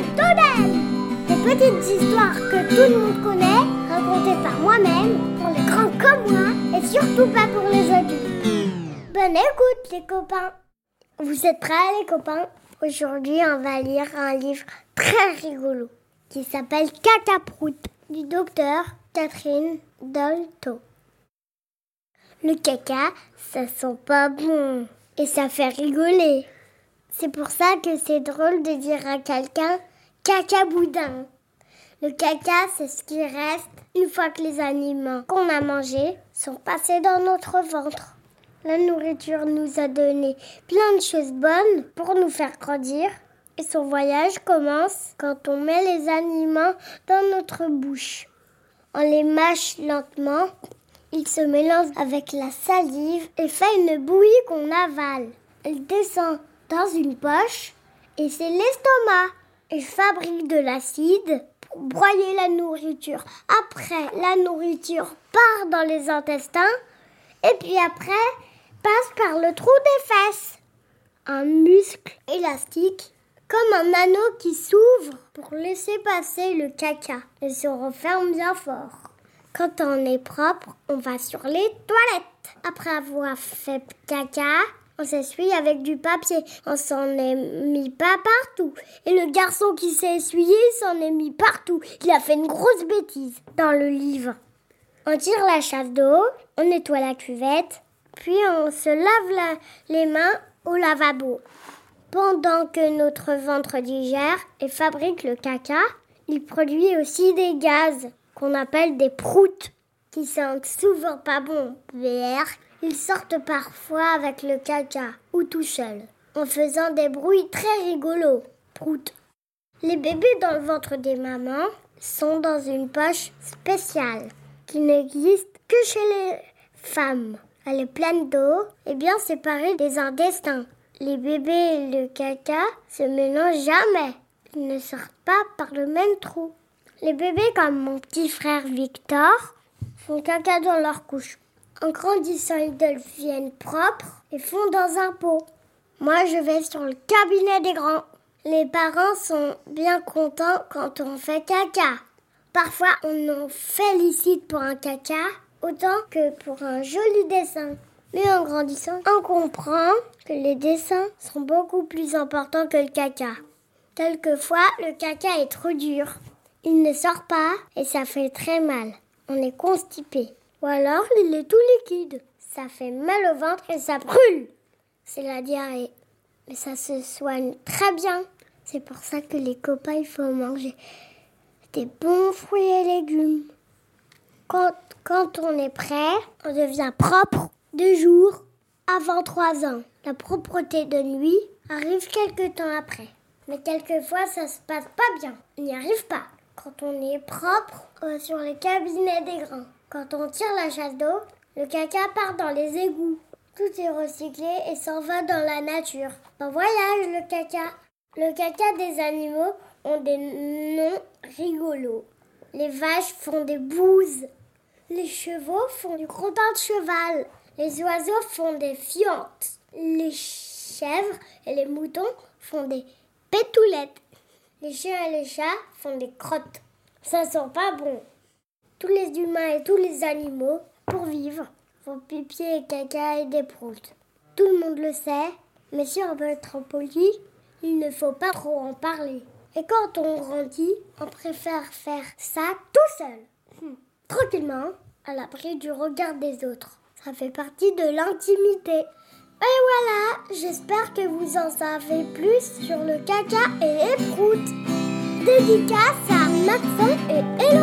d'Odel Des petites histoires que tout le monde connaît, racontées par moi-même, pour les grands comme moi, et surtout pas pour les adultes. Bonne écoute les copains Vous êtes prêts les copains? Aujourd'hui on va lire un livre très rigolo qui s'appelle Cacaprout du docteur Catherine Dolto. Le caca, ça sent pas bon et ça fait rigoler. C'est pour ça que c'est drôle de dire à quelqu'un caca boudin. Le caca, c'est ce qui reste une fois que les aliments qu'on a mangés sont passés dans notre ventre. La nourriture nous a donné plein de choses bonnes pour nous faire grandir. Et son voyage commence quand on met les aliments dans notre bouche. On les mâche lentement, il se mélange avec la salive et fait une bouillie qu'on avale. Elle descend dans une poche et c'est l'estomac. Il fabrique de l'acide pour broyer la nourriture. Après, la nourriture part dans les intestins et puis après passe par le trou des fesses. Un muscle élastique comme un anneau qui s'ouvre pour laisser passer le caca et se referme bien fort. Quand on est propre, on va sur les toilettes. Après avoir fait caca, on s'essuie avec du papier. On s'en est mis pas partout. Et le garçon qui s'est essuyé s'en est mis partout. Il a fait une grosse bêtise dans le livre. On tire la chasse d'eau, on nettoie la cuvette, puis on se lave les mains au lavabo. Pendant que notre ventre digère et fabrique le caca, il produit aussi des gaz qu'on appelle des proutes, qui sentent souvent pas bon. VR, ils sortent parfois avec le caca ou tout seul, en faisant des bruits très rigolos. Prout. Les bébés dans le ventre des mamans sont dans une poche spéciale qui n'existe que chez les femmes. Elle est pleine d'eau et bien séparée des intestins. Les bébés et le caca se mélangent jamais. Ils ne sortent pas par le même trou. Les bébés comme mon petit frère Victor font caca dans leur couche. En grandissant, ils deviennent propres et font dans un pot. Moi, je vais sur le cabinet des grands. Les parents sont bien contents quand on fait caca. Parfois, on nous félicite pour un caca autant que pour un joli dessin. Mais en grandissant, on comprend que les dessins sont beaucoup plus importants que le caca. Quelquefois, le caca est trop dur. Il ne sort pas et ça fait très mal. On est constipé. Ou alors il est tout liquide. Ça fait mal au ventre et ça brûle. C'est la diarrhée. Mais ça se soigne très bien. C'est pour ça que les copains, il faut manger des bons fruits et légumes. Quand, quand on est prêt, on devient propre deux jours avant trois ans. La propreté de nuit arrive quelques temps après. Mais quelquefois, ça se passe pas bien. On n'y arrive pas quand on est propre sur les cabinets des grands. Quand on tire la chasse d'eau, le caca part dans les égouts. Tout est recyclé et s'en va dans la nature. En voyage, le caca. Le caca des animaux ont des noms rigolos. Les vaches font des bouses. Les chevaux font du gredin de cheval. Les oiseaux font des fientes. Les chèvres et les moutons font des pétoulettes. Les chiens et les chats font des crottes. Ça sent pas bon. Tous les humains et tous les animaux, pour vivre, font pipi et caca et des proutes. Tout le monde le sait, mais si on veut être poli, il ne faut pas trop en parler. Et quand on grandit, on préfère faire ça tout seul, hum, tranquillement, à l'abri du regard des autres. Ça fait partie de l'intimité. Et voilà, j'espère que vous en savez plus sur le caca et les proutes. Dédicace à Maxon et